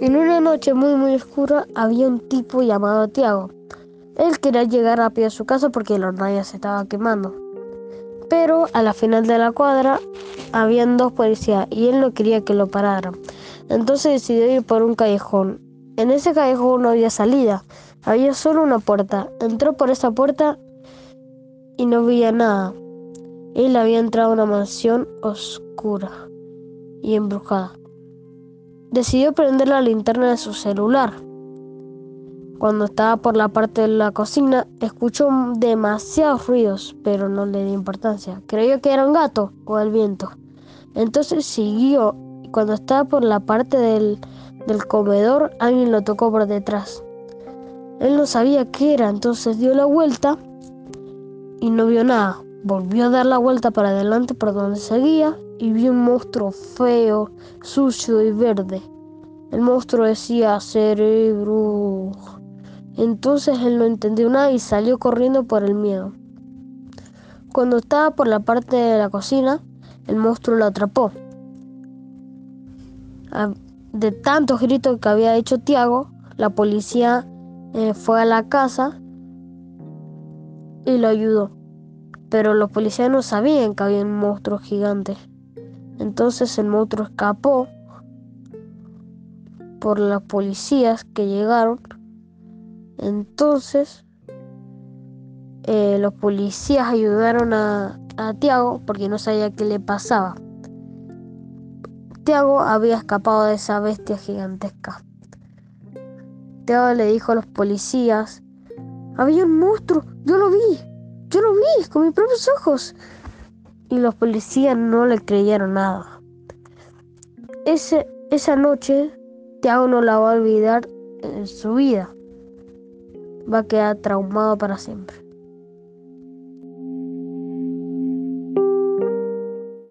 En una noche muy muy oscura había un tipo llamado Tiago. Él quería llegar rápido a su casa porque la hornalla se estaba quemando. Pero a la final de la cuadra habían dos policías y él no quería que lo pararan. Entonces decidió ir por un callejón. En ese callejón no había salida, había solo una puerta. Entró por esa puerta y no veía nada. Él había entrado a una mansión oscura y embrujada. Decidió prender la linterna de su celular. Cuando estaba por la parte de la cocina, escuchó demasiados ruidos, pero no le dio importancia. Creyó que era un gato o el viento. Entonces siguió y cuando estaba por la parte del, del comedor, alguien lo tocó por detrás. Él no sabía qué era, entonces dio la vuelta y no vio nada. Volvió a dar la vuelta para adelante por donde seguía y vio un monstruo feo, sucio y verde. El monstruo decía cerebro. Entonces él no entendió nada y salió corriendo por el miedo. Cuando estaba por la parte de la cocina, el monstruo lo atrapó. De tantos gritos que había hecho Tiago, la policía eh, fue a la casa y lo ayudó pero los policías no sabían que había un monstruo gigante. Entonces el monstruo escapó por las policías que llegaron. Entonces eh, los policías ayudaron a, a Tiago porque no sabía qué le pasaba. Tiago había escapado de esa bestia gigantesca. Tiago le dijo a los policías, había un monstruo, yo lo vi, yo lo vi con mis propios ojos. Y los policías no le creyeron nada. Esa noche, Tiago no la va a olvidar en su vida. Va a quedar traumado para siempre.